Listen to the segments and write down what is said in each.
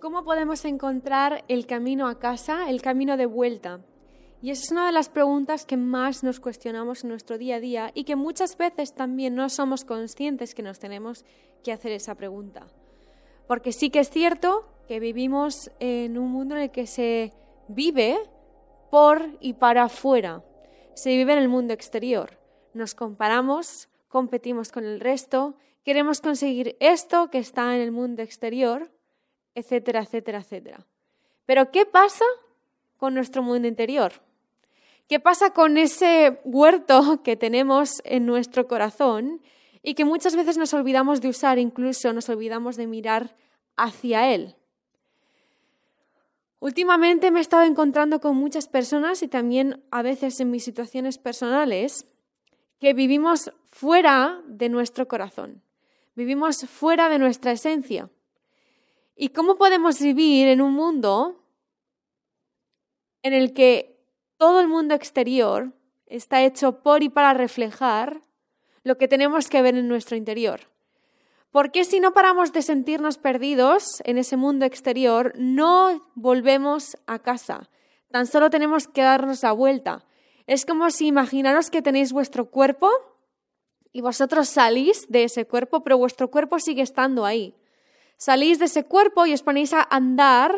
¿Cómo podemos encontrar el camino a casa, el camino de vuelta? Y esa es una de las preguntas que más nos cuestionamos en nuestro día a día y que muchas veces también no somos conscientes que nos tenemos que hacer esa pregunta. Porque sí que es cierto que vivimos en un mundo en el que se vive por y para afuera. Se vive en el mundo exterior. Nos comparamos, competimos con el resto, queremos conseguir esto que está en el mundo exterior etcétera, etcétera, etcétera. Pero ¿qué pasa con nuestro mundo interior? ¿Qué pasa con ese huerto que tenemos en nuestro corazón y que muchas veces nos olvidamos de usar, incluso nos olvidamos de mirar hacia él? Últimamente me he estado encontrando con muchas personas y también a veces en mis situaciones personales que vivimos fuera de nuestro corazón, vivimos fuera de nuestra esencia. ¿Y cómo podemos vivir en un mundo en el que todo el mundo exterior está hecho por y para reflejar lo que tenemos que ver en nuestro interior? ¿Por qué si no paramos de sentirnos perdidos en ese mundo exterior, no volvemos a casa? Tan solo tenemos que darnos la vuelta. Es como si imaginaros que tenéis vuestro cuerpo y vosotros salís de ese cuerpo, pero vuestro cuerpo sigue estando ahí salís de ese cuerpo y os ponéis a andar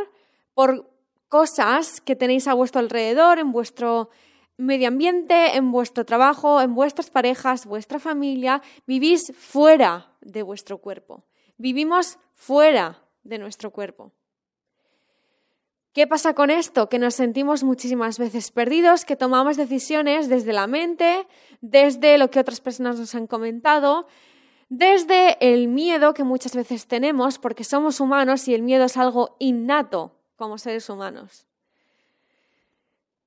por cosas que tenéis a vuestro alrededor, en vuestro medio ambiente, en vuestro trabajo, en vuestras parejas, vuestra familia, vivís fuera de vuestro cuerpo. Vivimos fuera de nuestro cuerpo. ¿Qué pasa con esto? Que nos sentimos muchísimas veces perdidos, que tomamos decisiones desde la mente, desde lo que otras personas nos han comentado, desde el miedo que muchas veces tenemos, porque somos humanos y el miedo es algo innato como seres humanos.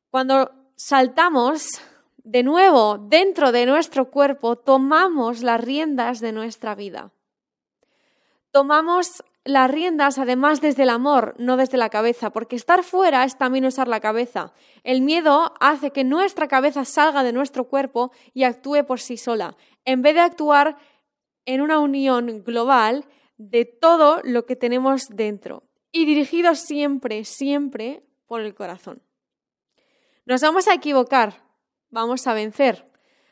Cuando saltamos de nuevo dentro de nuestro cuerpo, tomamos las riendas de nuestra vida. Tomamos las riendas además desde el amor, no desde la cabeza, porque estar fuera es también usar la cabeza. El miedo hace que nuestra cabeza salga de nuestro cuerpo y actúe por sí sola, en vez de actuar en una unión global de todo lo que tenemos dentro y dirigido siempre, siempre por el corazón. Nos vamos a equivocar, vamos a vencer,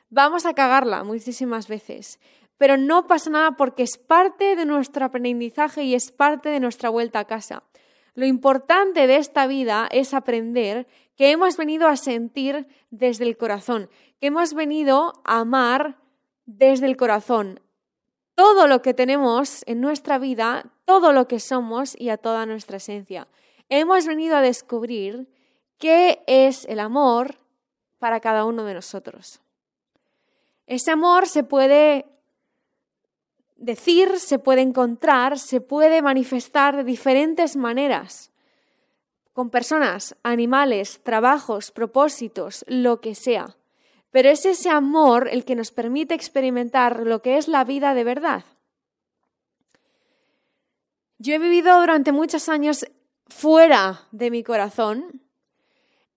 vamos a cagarla muchísimas veces, pero no pasa nada porque es parte de nuestro aprendizaje y es parte de nuestra vuelta a casa. Lo importante de esta vida es aprender que hemos venido a sentir desde el corazón, que hemos venido a amar desde el corazón, todo lo que tenemos en nuestra vida, todo lo que somos y a toda nuestra esencia. Hemos venido a descubrir qué es el amor para cada uno de nosotros. Ese amor se puede decir, se puede encontrar, se puede manifestar de diferentes maneras, con personas, animales, trabajos, propósitos, lo que sea. Pero es ese amor el que nos permite experimentar lo que es la vida de verdad. Yo he vivido durante muchos años fuera de mi corazón.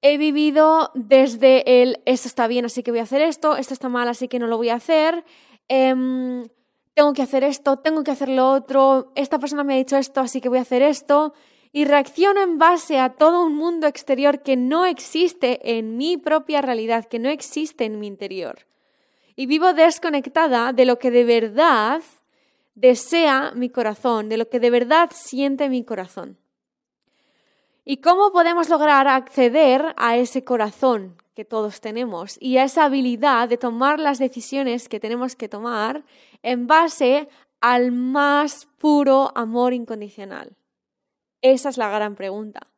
He vivido desde el esto está bien, así que voy a hacer esto, esto está mal, así que no lo voy a hacer. Em, tengo que hacer esto, tengo que hacer lo otro, esta persona me ha dicho esto, así que voy a hacer esto y reacciono en base a todo un mundo exterior que no existe en mi propia realidad, que no existe en mi interior. Y vivo desconectada de lo que de verdad desea mi corazón, de lo que de verdad siente mi corazón. ¿Y cómo podemos lograr acceder a ese corazón que todos tenemos y a esa habilidad de tomar las decisiones que tenemos que tomar en base al más puro amor incondicional? Esa es la gran pregunta.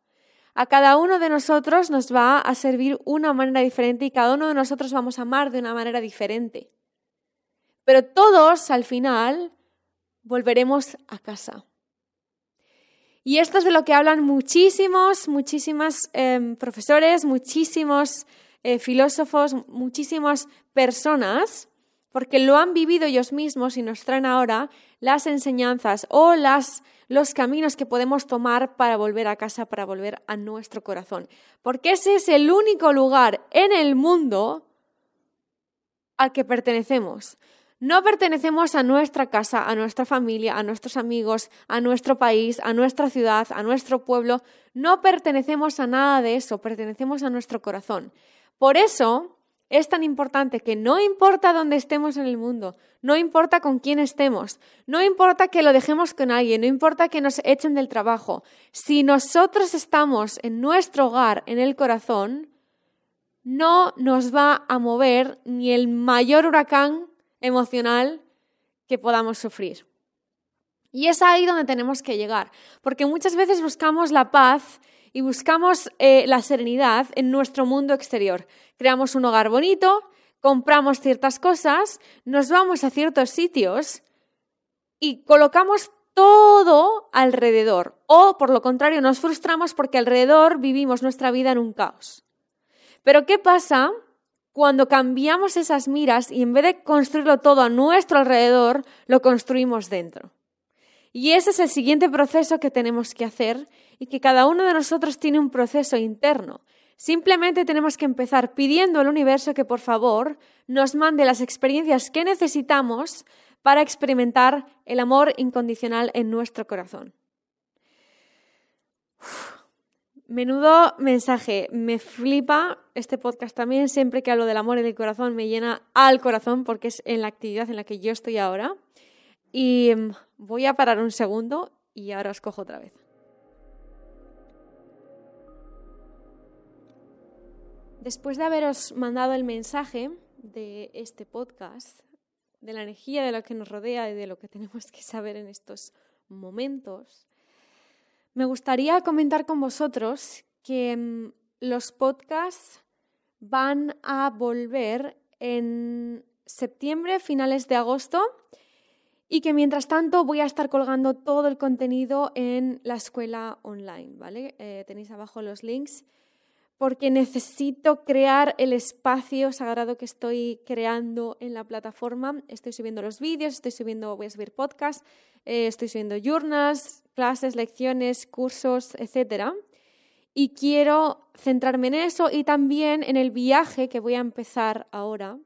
A cada uno de nosotros nos va a servir una manera diferente y cada uno de nosotros vamos a amar de una manera diferente. Pero todos al final volveremos a casa. Y esto es de lo que hablan muchísimos, muchísimos em, profesores, muchísimos eh, filósofos, muchísimas personas, porque lo han vivido ellos mismos y nos traen ahora las enseñanzas o las los caminos que podemos tomar para volver a casa, para volver a nuestro corazón. Porque ese es el único lugar en el mundo al que pertenecemos. No pertenecemos a nuestra casa, a nuestra familia, a nuestros amigos, a nuestro país, a nuestra ciudad, a nuestro pueblo. No pertenecemos a nada de eso, pertenecemos a nuestro corazón. Por eso es tan importante que no importa dónde estemos en el mundo, no importa con quién estemos, no importa que lo dejemos con alguien, no importa que nos echen del trabajo, si nosotros estamos en nuestro hogar, en el corazón, no nos va a mover ni el mayor huracán emocional que podamos sufrir. Y es ahí donde tenemos que llegar, porque muchas veces buscamos la paz y buscamos eh, la serenidad en nuestro mundo exterior. Creamos un hogar bonito, compramos ciertas cosas, nos vamos a ciertos sitios y colocamos todo alrededor. O, por lo contrario, nos frustramos porque alrededor vivimos nuestra vida en un caos. Pero ¿qué pasa cuando cambiamos esas miras y en vez de construirlo todo a nuestro alrededor, lo construimos dentro. Y ese es el siguiente proceso que tenemos que hacer y que cada uno de nosotros tiene un proceso interno. Simplemente tenemos que empezar pidiendo al universo que por favor nos mande las experiencias que necesitamos para experimentar el amor incondicional en nuestro corazón. Menudo mensaje, me flipa este podcast también, siempre que hablo del amor en el corazón me llena al corazón porque es en la actividad en la que yo estoy ahora. Y mm, voy a parar un segundo y ahora os cojo otra vez. Después de haberos mandado el mensaje de este podcast, de la energía de lo que nos rodea y de lo que tenemos que saber en estos momentos, me gustaría comentar con vosotros que mm, los podcasts van a volver en septiembre, finales de agosto, y que mientras tanto voy a estar colgando todo el contenido en la escuela online, ¿vale? Eh, tenéis abajo los links porque necesito crear el espacio sagrado que estoy creando en la plataforma. Estoy subiendo los vídeos, estoy subiendo, voy a subir podcasts, eh, estoy subiendo journals, clases, lecciones, cursos, etc. Y quiero centrarme en eso y también en el viaje que voy a empezar ahora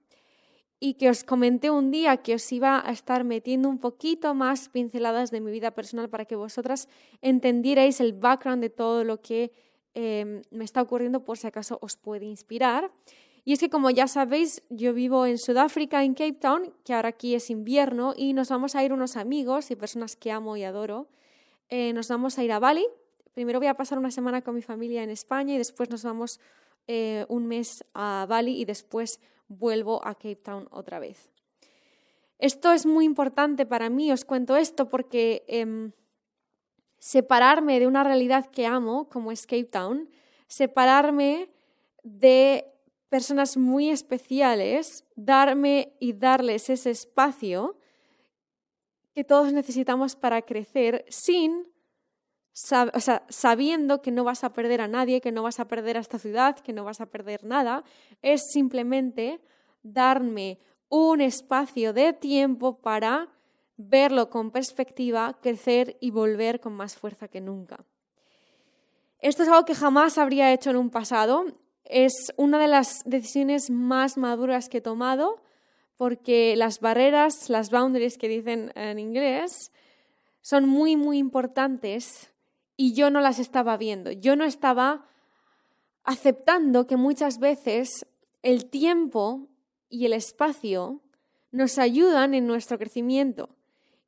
y que os comenté un día que os iba a estar metiendo un poquito más pinceladas de mi vida personal para que vosotras entendierais el background de todo lo que Em, me está ocurriendo por si acaso os puede inspirar. Y es que como ya sabéis, yo vivo en Sudáfrica, en Cape Town, que ahora aquí es invierno, y nos vamos a ir unos amigos y personas que amo y adoro. Eh, nos vamos a ir a Bali. Primero voy a pasar una semana con mi familia en España y después nos vamos eh, un mes a Bali y después vuelvo a Cape Town otra vez. Esto es muy importante para mí, os cuento esto porque em, separarme de una realidad que amo, como es Cape Town, separarme de personas muy especiales, darme y darles ese espacio que todos necesitamos para crecer sin sabiendo que no vas a perder a nadie, que no vas a perder a esta ciudad, que no vas a perder nada, es simplemente darme un espacio de tiempo para verlo con perspectiva, crecer y volver con más fuerza que nunca. Esto es algo que jamás habría hecho en un pasado. Es una de las decisiones más maduras que he tomado porque las barreras, las boundaries que dicen en inglés, son muy, muy importantes y yo no las estaba viendo. Yo no estaba aceptando que muchas veces el tiempo y el espacio nos ayudan en nuestro crecimiento.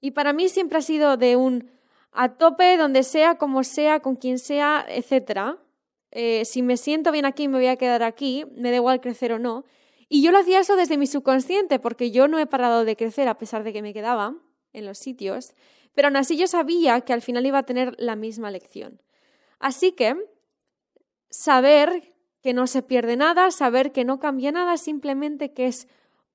Y para mí siempre ha sido de un a tope, donde sea, como sea, con quien sea, etc. Eh, si me siento bien aquí, me voy a quedar aquí, me da igual crecer o no. Y yo lo hacía eso desde mi subconsciente, porque yo no he parado de crecer a pesar de que me quedaba en los sitios, pero aún así yo sabía que al final iba a tener la misma lección. Así que saber que no se pierde nada, saber que no cambia nada, simplemente que es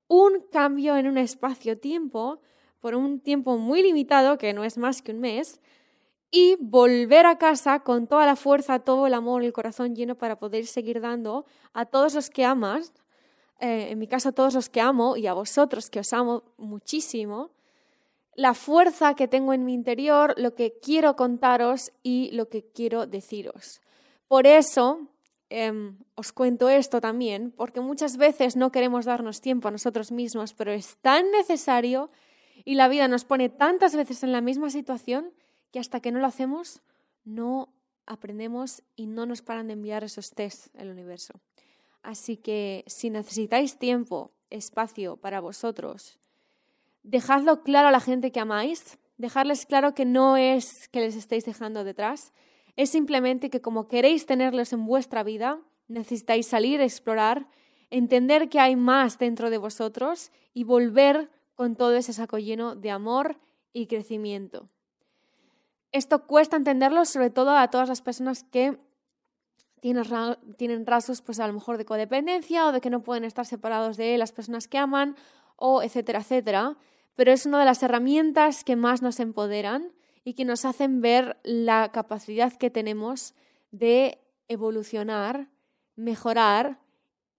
un cambio en un espacio-tiempo por un tiempo muy limitado, que no es más que un mes, y volver a casa con toda la fuerza, todo el amor, el corazón lleno para poder seguir dando a todos los que amas, eh, en mi caso a todos los que amo y a vosotros que os amo muchísimo, la fuerza que tengo en mi interior, lo que quiero contaros y lo que quiero deciros. Por eso em, os cuento esto también, porque muchas veces no queremos darnos tiempo a nosotros mismos, pero es tan necesario y la vida nos pone tantas veces en la misma situación que hasta que no lo hacemos no aprendemos y no nos paran de enviar esos tests el universo. Así que si necesitáis tiempo, espacio para vosotros, dejadlo claro a la gente que amáis, dejarles claro que no es que les estéis dejando detrás, es simplemente que como queréis tenerlos en vuestra vida, necesitáis salir, explorar, entender que hay más dentro de vosotros y volver con todo ese saco lleno de amor y crecimiento. Esto cuesta entenderlo, sobre todo a todas las personas que tienen, rasgos, pues a lo mejor de codependencia o de que no pueden estar separados de las personas que aman, o etcétera, etcétera. Pero es una de las herramientas que más nos empoderan y que nos hacen ver la capacidad que tenemos de evolucionar, mejorar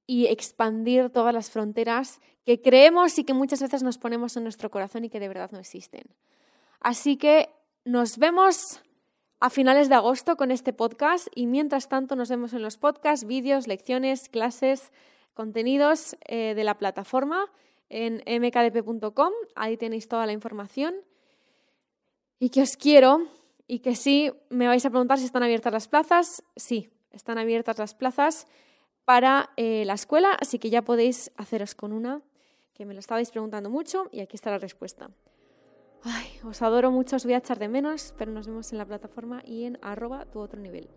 y expandir todas las fronteras que creemos y que muchas veces nos ponemos en nuestro corazón y que de verdad no existen. Así que nos vemos a finales de agosto con este podcast y mientras tanto nos vemos en los podcasts, vídeos, lecciones, clases, contenidos eh, de la plataforma en mkdp.com. Ahí tenéis toda la información. Y que os quiero y que sí, me vais a preguntar si están abiertas las plazas. Sí, están abiertas las plazas para eh, la escuela, así que ya podéis haceros con una, que me lo estabais preguntando mucho y aquí está la respuesta. Ay, os adoro mucho, os voy a echar de menos, pero nos vemos en la plataforma y en arroba tu otro nivel.